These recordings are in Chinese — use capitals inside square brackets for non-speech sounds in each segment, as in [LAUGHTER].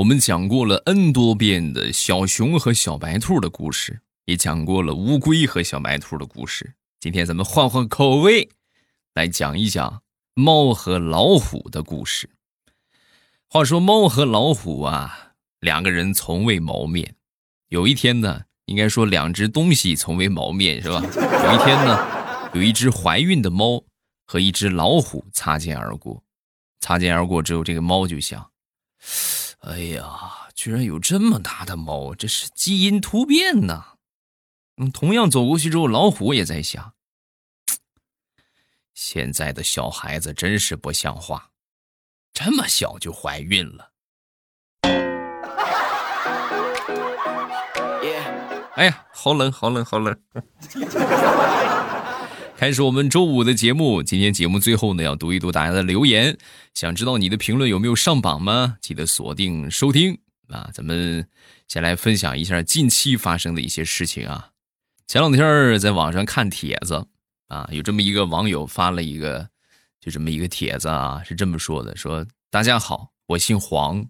我们讲过了 N 多遍的小熊和小白兔的故事，也讲过了乌龟和小白兔的故事。今天咱们换换口味，来讲一讲猫和老虎的故事。话说猫和老虎啊，两个人从未谋面。有一天呢，应该说两只东西从未谋面，是吧？[LAUGHS] 有一天呢，有一只怀孕的猫和一只老虎擦肩而过。擦肩而过之后，这个猫就想。哎呀，居然有这么大的猫，这是基因突变呐！嗯，同样走过去之后，老虎也在想：[TSK] 现在的小孩子真是不像话，这么小就怀孕了。哎呀，好冷，好冷，好冷！[LAUGHS] 开始我们周五的节目，今天节目最后呢，要读一读大家的留言。想知道你的评论有没有上榜吗？记得锁定收听啊！咱们先来分享一下近期发生的一些事情啊。前两天在网上看帖子啊，有这么一个网友发了一个，就这么一个帖子啊，是这么说的：说大家好，我姓黄，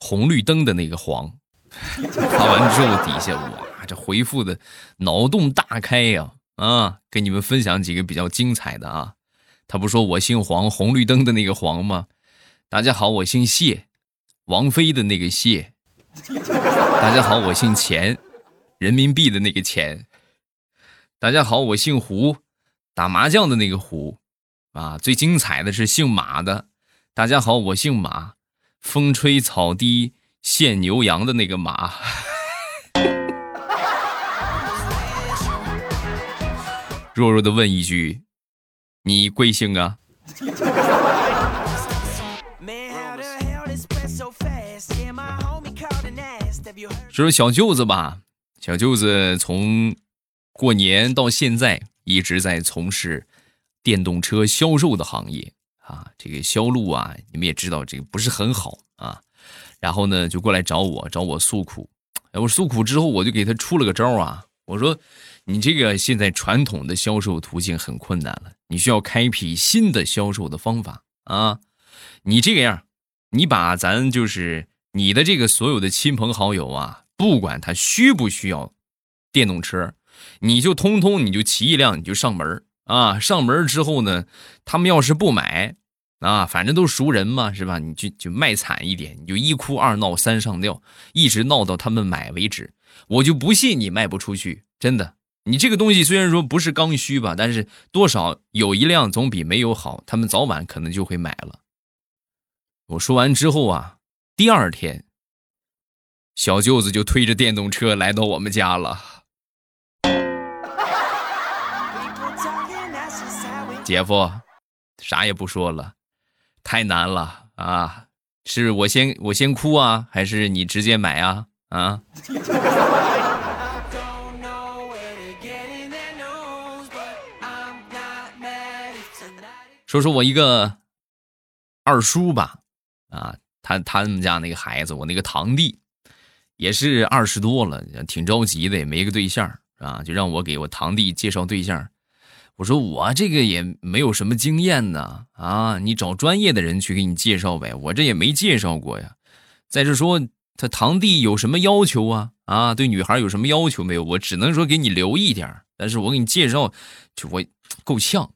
红绿灯的那个黄。发完之后，底下哇，这回复的脑洞大开呀！啊，啊，给你们分享几个比较精彩的啊！他不说我姓黄，红绿灯的那个黄吗？大家好，我姓谢，王菲的那个谢。大家好，我姓钱，人民币的那个钱。大家好，我姓胡，打麻将的那个胡。啊，最精彩的是姓马的。大家好，我姓马，风吹草低见牛羊的那个马。弱弱的问一句：“你贵姓啊？” [LAUGHS] 说说小舅子吧，小舅子从过年到现在一直在从事电动车销售的行业啊。这个销路啊，你们也知道，这个不是很好啊。然后呢，就过来找我，找我诉苦。我诉苦之后，我就给他出了个招啊，我说。你这个现在传统的销售途径很困难了，你需要开辟新的销售的方法啊！你这个样，你把咱就是你的这个所有的亲朋好友啊，不管他需不需要电动车，你就通通你就骑一辆你就上门啊！上门之后呢，他们要是不买啊，反正都熟人嘛，是吧？你就就卖惨一点，你就一哭二闹三上吊，一直闹到他们买为止。我就不信你卖不出去，真的。你这个东西虽然说不是刚需吧，但是多少有一辆总比没有好。他们早晚可能就会买了。我说完之后啊，第二天，小舅子就推着电动车来到我们家了。[LAUGHS] 姐夫，啥也不说了，太难了啊！是我先我先哭啊，还是你直接买啊？啊？[LAUGHS] 说说我一个二叔吧，啊，他他们家那个孩子，我那个堂弟也是二十多了，挺着急的，也没个对象啊，就让我给我堂弟介绍对象。我说我这个也没有什么经验呢，啊，你找专业的人去给你介绍呗，我这也没介绍过呀。再者说，他堂弟有什么要求啊？啊，对女孩有什么要求没有？我只能说给你留一点，但是我给你介绍，就我够呛。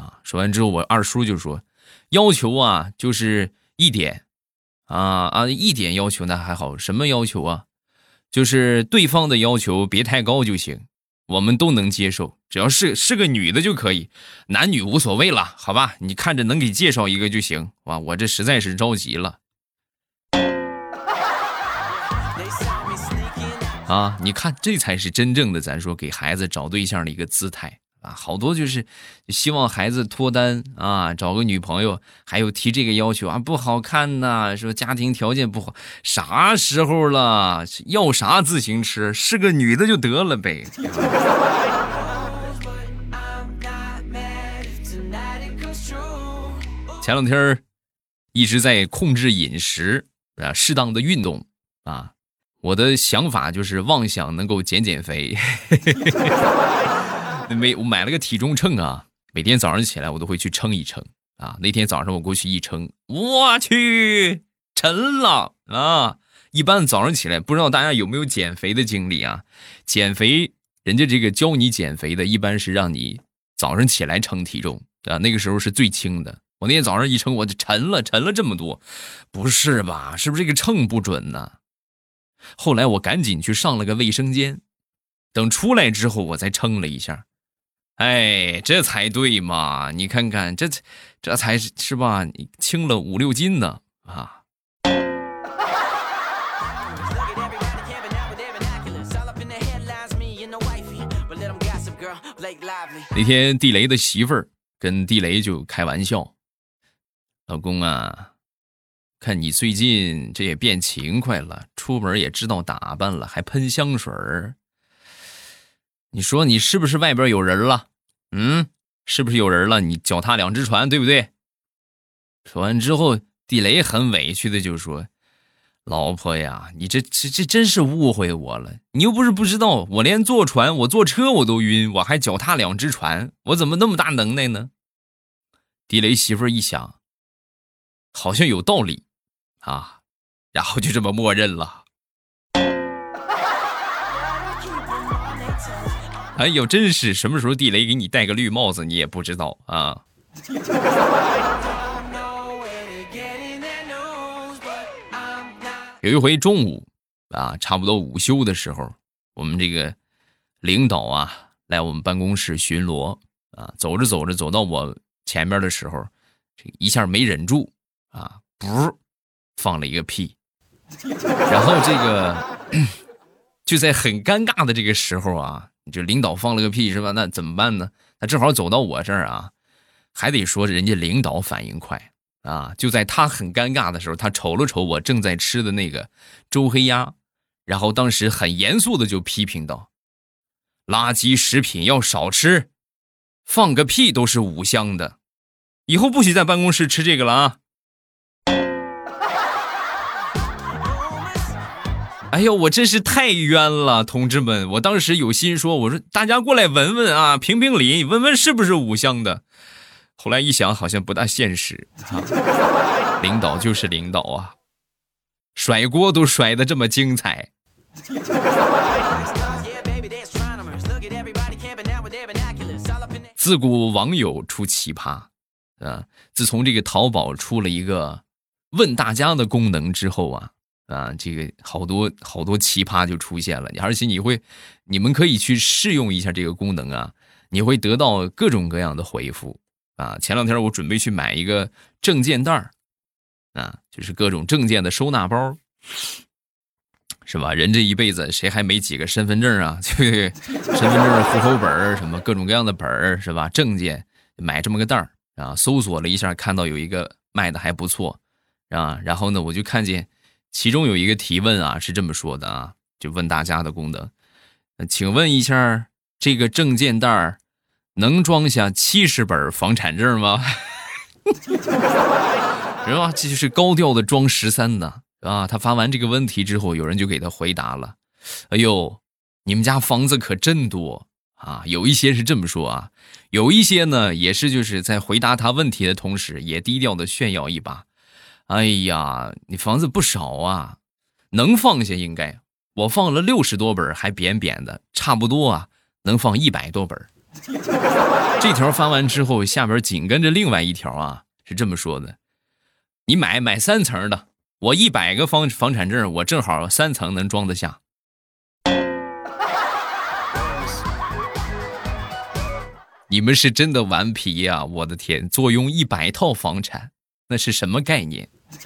啊！说完之后，我二叔就说：“要求啊，就是一点，啊啊，一点要求那还好。什么要求啊？就是对方的要求别太高就行，我们都能接受，只要是是个女的就可以，男女无所谓了，好吧？你看着能给介绍一个就行。哇，我这实在是着急了。啊，你看，这才是真正的咱说给孩子找对象的一个姿态。”啊，好多就是希望孩子脱单啊，找个女朋友，还有提这个要求啊，不好看呐，说家庭条件不好，啥时候了？要啥自行车？是个女的就得了呗。[LAUGHS] 前两天一直在控制饮食啊，适当的运动啊，我的想法就是妄想能够减减肥。[LAUGHS] 没，我买了个体重秤啊，每天早上起来我都会去称一称啊。那天早上我过去一称，我去，沉了啊！一般早上起来，不知道大家有没有减肥的经历啊？减肥，人家这个教你减肥的，一般是让你早上起来称体重啊，那个时候是最轻的。我那天早上一称，我就沉了，沉了这么多，不是吧？是不是这个秤不准呢？后来我赶紧去上了个卫生间，等出来之后，我再称了一下，哎，这才对嘛！你看看，这这才是是吧？你轻了五六斤呢啊！[LAUGHS] 那天地雷的媳妇儿跟地雷就开玩笑。老公啊，看你最近这也变勤快了，出门也知道打扮了，还喷香水儿。你说你是不是外边有人了？嗯，是不是有人了？你脚踏两只船，对不对？说完之后，地雷很委屈的就说：“老婆呀，你这这这真是误会我了。你又不是不知道，我连坐船，我坐车我都晕，我还脚踏两只船，我怎么那么大能耐呢？”地雷媳妇一想。好像有道理，啊，然后就这么默认了。哎呦，真是什么时候地雷给你戴个绿帽子，你也不知道啊。有一回中午啊，差不多午休的时候，我们这个领导啊来我们办公室巡逻啊，走着走着走到我前面的时候，这一下没忍住。啊，噗，放了一个屁，然后这个 [CLEARS THROAT] 就在很尴尬的这个时候啊，就领导放了个屁是吧？那怎么办呢？他正好走到我这儿啊，还得说人家领导反应快啊。就在他很尴尬的时候，他瞅了瞅我正在吃的那个周黑鸭，然后当时很严肃的就批评道：“垃圾食品要少吃，放个屁都是五香的，以后不许在办公室吃这个了啊。” [LAUGHS] 哎呦，我真是太冤了，同志们！我当时有心说，我说大家过来闻闻啊，评评理，闻闻是不是五香的。后来一想，好像不大现实。[LAUGHS] 领导就是领导啊，甩锅都甩的这么精彩。自古网友出奇葩啊！自从这个淘宝出了一个问大家的功能之后啊。啊，这个好多好多奇葩就出现了，而且你会，你们可以去试用一下这个功能啊，你会得到各种各样的回复啊。前两天我准备去买一个证件袋儿，啊，就是各种证件的收纳包，是吧？人这一辈子谁还没几个身份证啊？[LAUGHS] 身份证、户口本什么各种各样的本儿，是吧？证件买这么个袋儿啊，搜索了一下，看到有一个卖的还不错，啊，然后呢，我就看见。其中有一个提问啊，是这么说的啊，就问大家的功能，请问一下，这个证件袋能装下七十本房产证吗？[LAUGHS] 是吧？这就是高调的装十三的啊。他发完这个问题之后，有人就给他回答了：“哎呦，你们家房子可真多啊！”有一些是这么说啊，有一些呢也是就是在回答他问题的同时，也低调的炫耀一把。哎呀，你房子不少啊，能放下应该。我放了六十多本，还扁扁的，差不多啊，能放一百多本。[LAUGHS] 这条发完之后，下边紧跟着另外一条啊，是这么说的：你买买三层的，我一百个房房产证，我正好三层能装得下。[LAUGHS] 你们是真的顽皮呀！我的天，坐拥一百套房产，那是什么概念？[LAUGHS]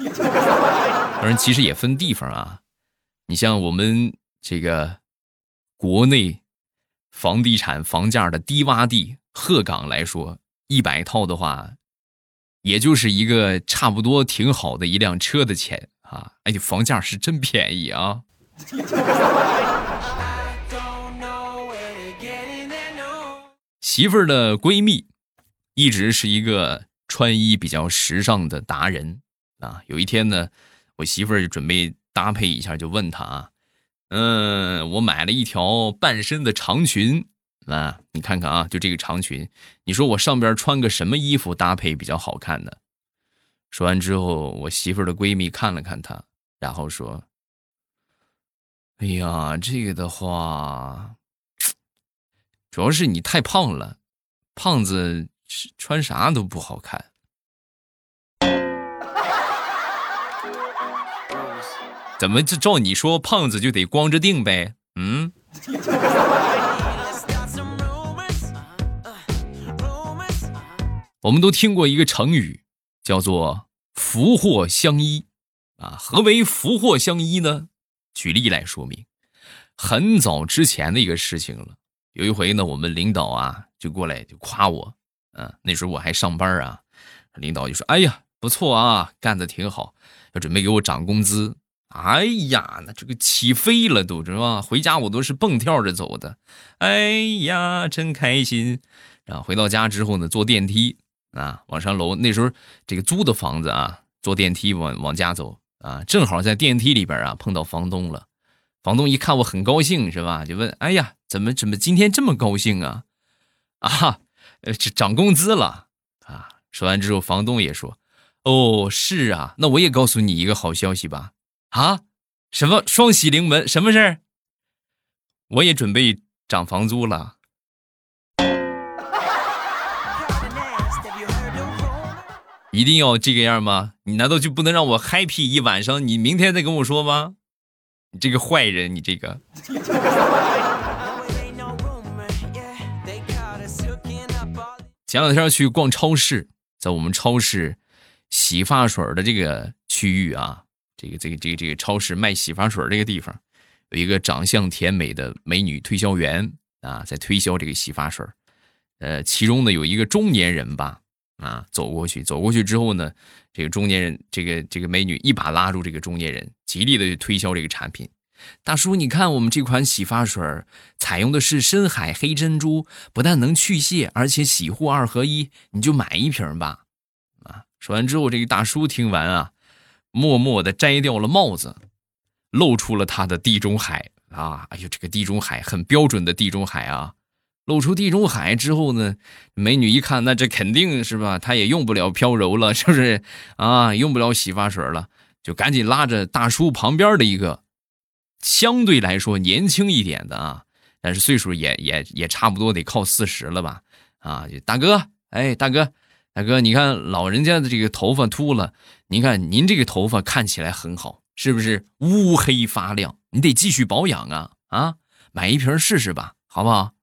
当然，其实也分地方啊。你像我们这个国内房地产房价的低洼地鹤岗来说，一百套的话，也就是一个差不多挺好的一辆车的钱啊。哎，房价是真便宜啊。[LAUGHS] 媳妇儿的闺蜜一直是一个穿衣比较时尚的达人。啊，有一天呢，我媳妇儿就准备搭配一下，就问他啊，嗯，我买了一条半身的长裙啊，你看看啊，就这个长裙，你说我上边穿个什么衣服搭配比较好看呢？说完之后，我媳妇儿的闺蜜看了看他，然后说：“哎呀，这个的话，主要是你太胖了，胖子穿啥都不好看。”怎么这照你说，胖子就得光着腚呗？嗯。我们都听过一个成语，叫做“福祸相依”，啊，何为“福祸相依”呢？举例来说明，很早之前的一个事情了。有一回呢，我们领导啊就过来就夸我，啊，那时候我还上班啊，领导就说：“哎呀，不错啊，干的挺好，要准备给我涨工资。”哎呀，那这个起飞了都，知道吧？回家我都是蹦跳着走的，哎呀，真开心。然后回到家之后呢，坐电梯啊，往上楼。那时候这个租的房子啊，坐电梯往往家走啊，正好在电梯里边啊碰到房东了。房东一看我很高兴，是吧？就问：哎呀，怎么怎么今天这么高兴啊？啊，呃，涨工资了啊。说完之后，房东也说：哦，是啊，那我也告诉你一个好消息吧。啊，什么双喜临门？什么事儿？我也准备涨房租了。一定要这个样吗？你难道就不能让我 happy 一晚上？你明天再跟我说吗？你这个坏人，你这个。前两天去逛超市，在我们超市洗发水的这个区域啊。这个这个这个这个超市卖洗发水这个地方，有一个长相甜美的美女推销员啊，在推销这个洗发水。呃，其中呢有一个中年人吧，啊，走过去，走过去之后呢，这个中年人，这个这个美女一把拉住这个中年人，极力的推销这个产品。大叔，你看我们这款洗发水采用的是深海黑珍珠，不但能去屑，而且洗护二合一，你就买一瓶吧。啊，说完之后，这个大叔听完啊。默默地摘掉了帽子，露出了他的地中海啊！哎呦，这个地中海很标准的地中海啊！露出地中海之后呢，美女一看，那这肯定是吧？她也用不了飘柔了，是不是啊？用不了洗发水了，就赶紧拉着大叔旁边的一个相对来说年轻一点的啊，但是岁数也也也差不多得靠四十了吧？啊，大哥，哎，大哥。大哥，你看老人家的这个头发秃了，您看您这个头发看起来很好，是不是乌黑发亮？你得继续保养啊啊！买一瓶试试吧，好不好？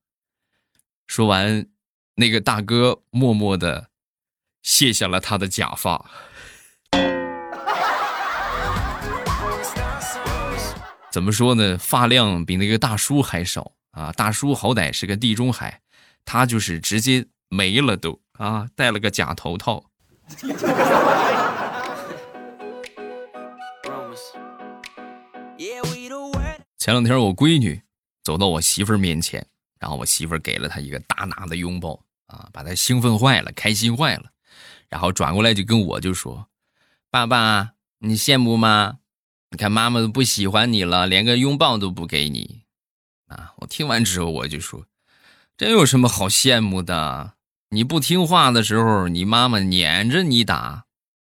说完，那个大哥默默的卸下了他的假发。[LAUGHS] 怎么说呢？发量比那个大叔还少啊！大叔好歹是个地中海，他就是直接没了都。啊，戴了个假头套。前两天我闺女走到我媳妇儿面前，然后我媳妇儿给了她一个大大的拥抱，啊，把她兴奋坏了，开心坏了，然后转过来就跟我就说：“爸爸，你羡慕吗？你看妈妈都不喜欢你了，连个拥抱都不给你。”啊，我听完之后我就说：“这有什么好羡慕的？”你不听话的时候，你妈妈撵着你打，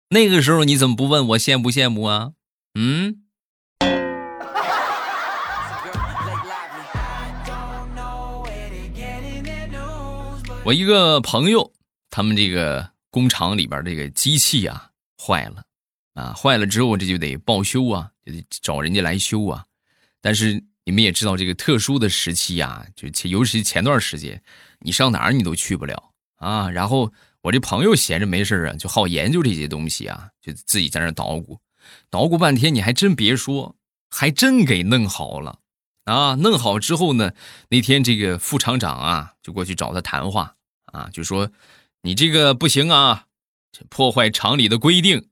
那个时候你怎么不问我羡不羡慕啊？嗯。[LAUGHS] 我一个朋友，他们这个工厂里边这个机器啊坏了，啊坏了之后这就得报修啊，就得找人家来修啊。但是你们也知道这个特殊的时期呀，就尤其前段时间，你上哪儿你都去不了。啊，然后我这朋友闲着没事啊，就好研究这些东西啊，就自己在那捣鼓，捣鼓半天，你还真别说，还真给弄好了啊！弄好之后呢，那天这个副厂长啊，就过去找他谈话啊，就说你这个不行啊，这破坏厂里的规定，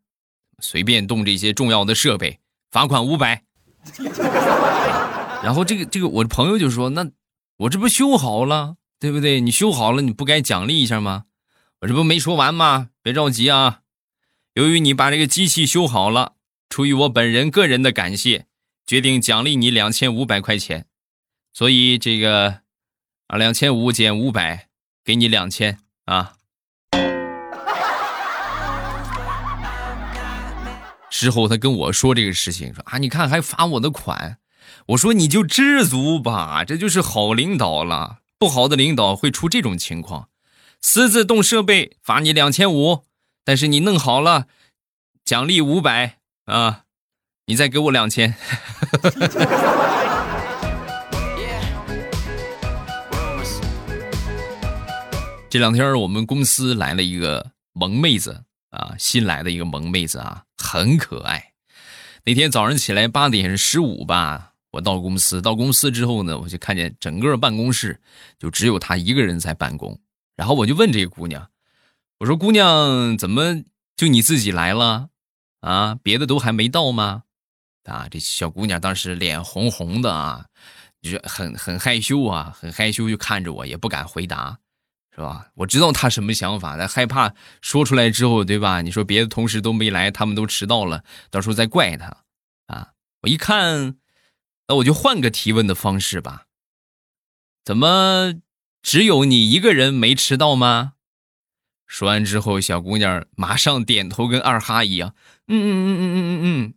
随便动这些重要的设备，罚款五百。[LAUGHS] 然后这个这个我朋友就说，那我这不修好了。对不对？你修好了，你不该奖励一下吗？我这不没说完吗？别着急啊！由于你把这个机器修好了，出于我本人个人的感谢，决定奖励你两千五百块钱。所以这个啊，两千五减五百，给你两千啊。之后他跟我说这个事情，说啊，你看还罚我的款。我说你就知足吧，这就是好领导了。不好的领导会出这种情况，私自动设备罚你两千五，但是你弄好了，奖励五百啊，你再给我两千。[LAUGHS] 这两天我们公司来了一个萌妹子啊，新来的一个萌妹子啊，很可爱。那天早上起来八点十五吧，我到公司，到公司之后呢，我就看见整个办公室就只有她一个人在办公。然后我就问这个姑娘，我说：“姑娘，怎么就你自己来了啊？别的都还没到吗？”啊，这小姑娘当时脸红红的啊，就很很害羞啊，很害羞，就看着我，也不敢回答。是吧？我知道她什么想法，他害怕说出来之后，对吧？你说别的同事都没来，他们都迟到了，到时候再怪她啊！我一看，那我就换个提问的方式吧。怎么只有你一个人没迟到吗？说完之后，小姑娘马上点头，跟二哈一样，嗯嗯嗯嗯嗯嗯嗯。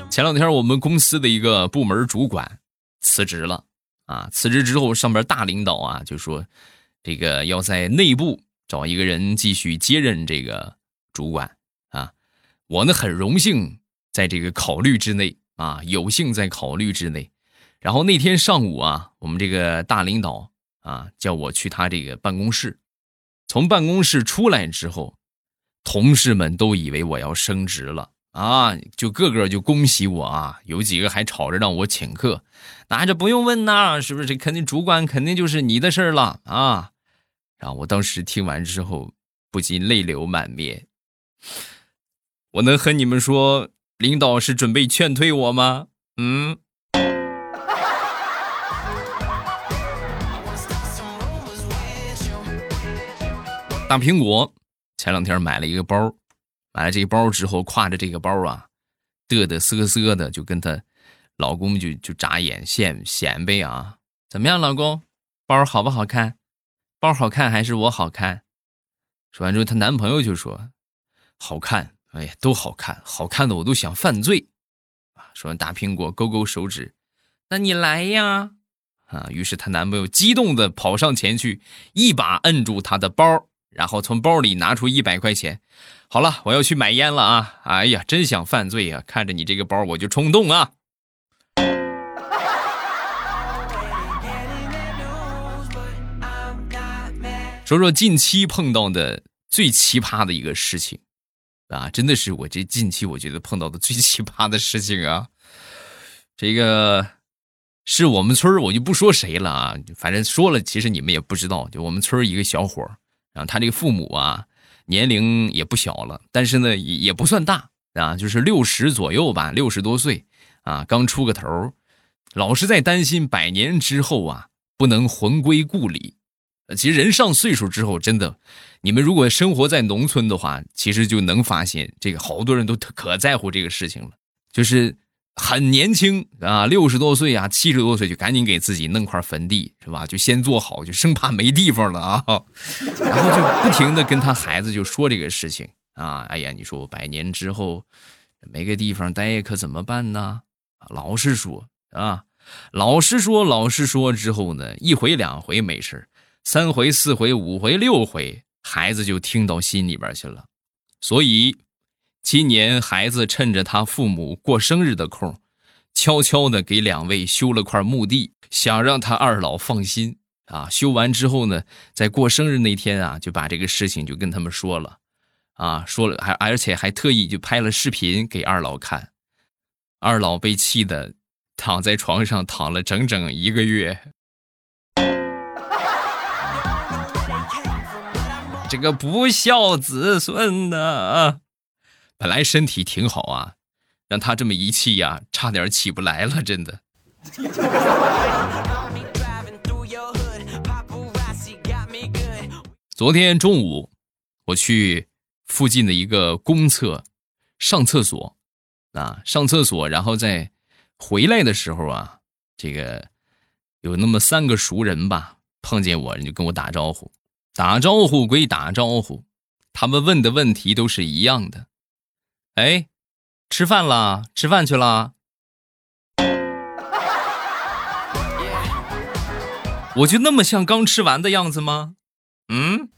[LAUGHS] 前两天我们公司的一个部门主管辞职了啊，辞职之后上边大领导啊就说，这个要在内部找一个人继续接任这个主管啊，我呢很荣幸在这个考虑之内啊，有幸在考虑之内。然后那天上午啊，我们这个大领导啊叫我去他这个办公室，从办公室出来之后，同事们都以为我要升职了。啊，就个个就恭喜我啊！有几个还吵着让我请客，那这不用问呐，是不是？这肯定主管肯定就是你的事儿了啊！然后我当时听完之后，不禁泪流满面。我能和你们说，领导是准备劝退我吗？嗯。大苹果前两天买了一个包。买了这个包之后，挎着这个包啊，嘚嘚瑟瑟的就跟她老公就就眨眼显显摆啊，怎么样，老公，包好不好看？包好看还是我好看？说完之后，她男朋友就说：“好看，哎呀，都好看，好看的我都想犯罪。”啊，说完大苹果勾勾手指：“那你来呀！”啊，于是她男朋友激动的跑上前去，一把摁住她的包，然后从包里拿出一百块钱。好了，我要去买烟了啊！哎呀，真想犯罪呀！看着你这个包，我就冲动啊。说说近期碰到的最奇葩的一个事情啊，真的是我这近期我觉得碰到的最奇葩的事情啊。这个是我们村我就不说谁了啊，反正说了，其实你们也不知道，就我们村一个小伙啊他这个父母啊。年龄也不小了，但是呢也也不算大啊，就是六十左右吧，六十多岁啊，刚出个头，老是在担心百年之后啊不能魂归故里。其实人上岁数之后，真的，你们如果生活在农村的话，其实就能发现这个好多人都可在乎这个事情了，就是。很年轻啊，六十多岁啊，七十多岁就赶紧给自己弄块坟地，是吧？就先做好，就生怕没地方了啊。[LAUGHS] 然后就不停的跟他孩子就说这个事情啊。哎呀，你说我百年之后没个地方待，可怎么办呢？老是说啊，老是说，老是说之后呢，一回两回没事三回四回五回六回，孩子就听到心里边去了，所以。今年孩子趁着他父母过生日的空，悄悄的给两位修了块墓地，想让他二老放心啊。修完之后呢，在过生日那天啊，就把这个事情就跟他们说了，啊，说了还而且还特意就拍了视频给二老看，二老被气的躺在床上躺了整整一个月。[LAUGHS] 这个不孝子孙呐！本来身体挺好啊，让他这么一气呀，差点起不来了，真的。昨天中午，我去附近的一个公厕上厕所，啊，上厕所，然后在回来的时候啊，这个有那么三个熟人吧，碰见我，人就跟我打招呼，打招呼归打招呼，他们问的问题都是一样的。哎，吃饭啦？吃饭去了？我就那么像刚吃完的样子吗？嗯。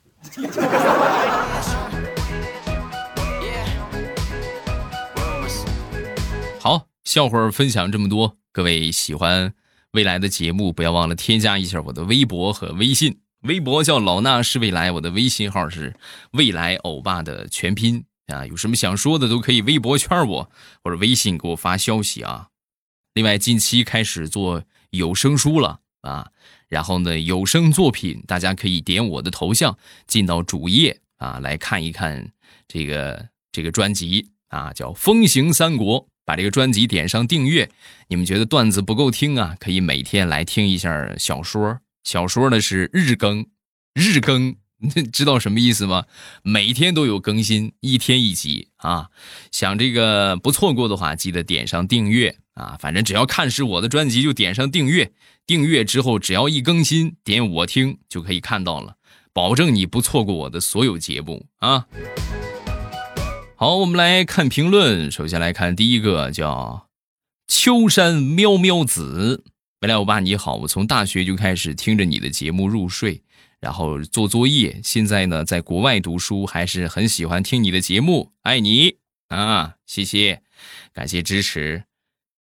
好，笑话分享这么多，各位喜欢未来的节目，不要忘了添加一下我的微博和微信。微博叫老衲是未来，我的微信号是未来欧巴的全拼啊。有什么想说的都可以微博圈我，或者微信给我发消息啊。另外，近期开始做有声书了啊。然后呢，有声作品大家可以点我的头像进到主页啊，来看一看这个这个专辑啊，叫《风行三国》。把这个专辑点上订阅，你们觉得段子不够听啊？可以每天来听一下小说。小说呢是日更，日更，[LAUGHS] 知道什么意思吗？每天都有更新，一天一集啊。想这个不错过的话，记得点上订阅啊。反正只要看是我的专辑，就点上订阅。订阅之后，只要一更新，点我听就可以看到了，保证你不错过我的所有节目啊。好，我们来看评论。首先来看第一个，叫秋山喵喵子。未来我爸你好，我从大学就开始听着你的节目入睡，然后做作业。现在呢，在国外读书，还是很喜欢听你的节目。爱你啊，谢谢，感谢支持。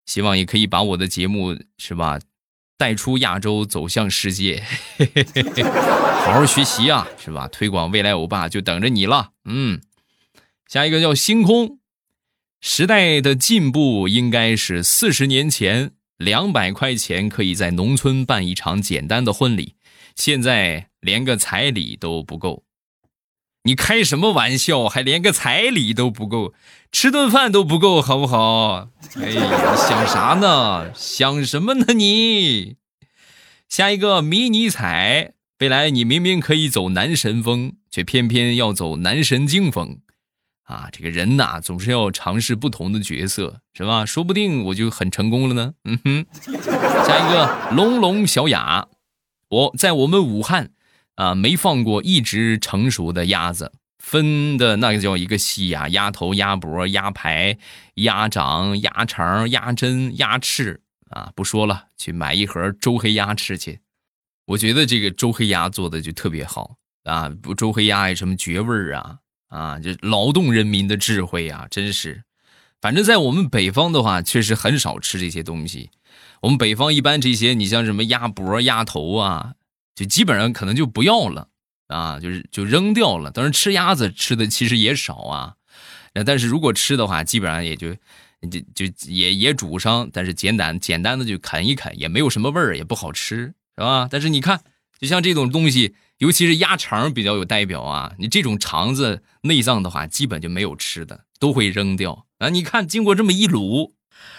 希望也可以把我的节目是吧，带出亚洲，走向世界。[LAUGHS] 好好学习啊，是吧？推广未来欧巴就等着你了。嗯。下一个叫星空，时代的进步应该是四十年前两百块钱可以在农村办一场简单的婚礼，现在连个彩礼都不够。你开什么玩笑？还连个彩礼都不够，吃顿饭都不够，好不好？哎呀，想啥呢？想什么呢你？下一个迷你彩，未来你明明可以走男神风，却偏偏要走男神经风。啊，这个人呐，总是要尝试不同的角色，是吧？说不定我就很成功了呢。嗯哼，下一个龙龙小雅，我在我们武汉啊，没放过一只成熟的鸭子，分的那个叫一个细呀，鸭头、鸭脖、鸭排、鸭掌、鸭肠、鸭胗、鸭翅啊，不说了，去买一盒周黑鸭吃去。我觉得这个周黑鸭做的就特别好啊，周黑鸭有什么绝味啊？啊，这劳动人民的智慧啊，真是！反正，在我们北方的话，确实很少吃这些东西。我们北方一般这些，你像什么鸭脖、鸭头啊，就基本上可能就不要了啊，就是就扔掉了。当然，吃鸭子吃的其实也少啊。但是如果吃的话，基本上也就就就也也煮上，但是简单简单的就啃一啃，也没有什么味儿，也不好吃，是吧？但是你看，就像这种东西。尤其是鸭肠比较有代表啊，你这种肠子内脏的话，基本就没有吃的，都会扔掉啊。你看，经过这么一卤，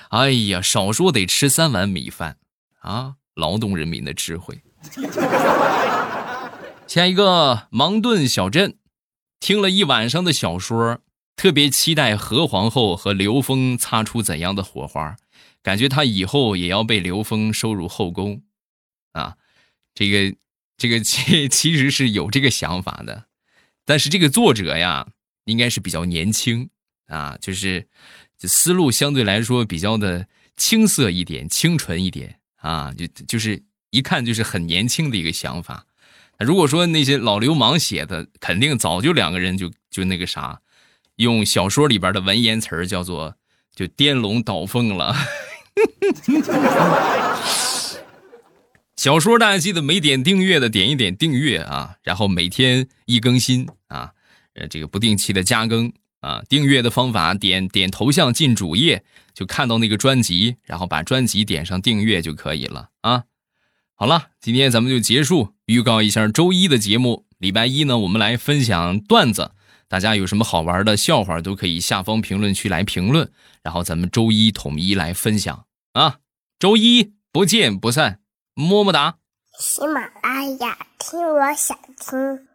哎呀，少说得吃三碗米饭啊！劳动人民的智慧。[LAUGHS] 下一个芒顿小镇，听了一晚上的小说，特别期待何皇后和刘峰擦出怎样的火花，感觉他以后也要被刘峰收入后宫啊，这个。这个其其实是有这个想法的，但是这个作者呀，应该是比较年轻啊，就是思路相对来说比较的青涩一点、清纯一点啊，就就是一看就是很年轻的一个想法。如果说那些老流氓写的，肯定早就两个人就就那个啥，用小说里边的文言词儿叫做就颠龙倒凤了。[LAUGHS] 小说大家记得没点订阅的点一点订阅啊，然后每天一更新啊，呃，这个不定期的加更啊。订阅的方法点点头像进主页就看到那个专辑，然后把专辑点上订阅就可以了啊。好了，今天咱们就结束，预告一下周一的节目。礼拜一呢，我们来分享段子，大家有什么好玩的笑话都可以下方评论区来评论，然后咱们周一统一来分享啊。周一不见不散。么么哒！喜马拉雅，听我想听。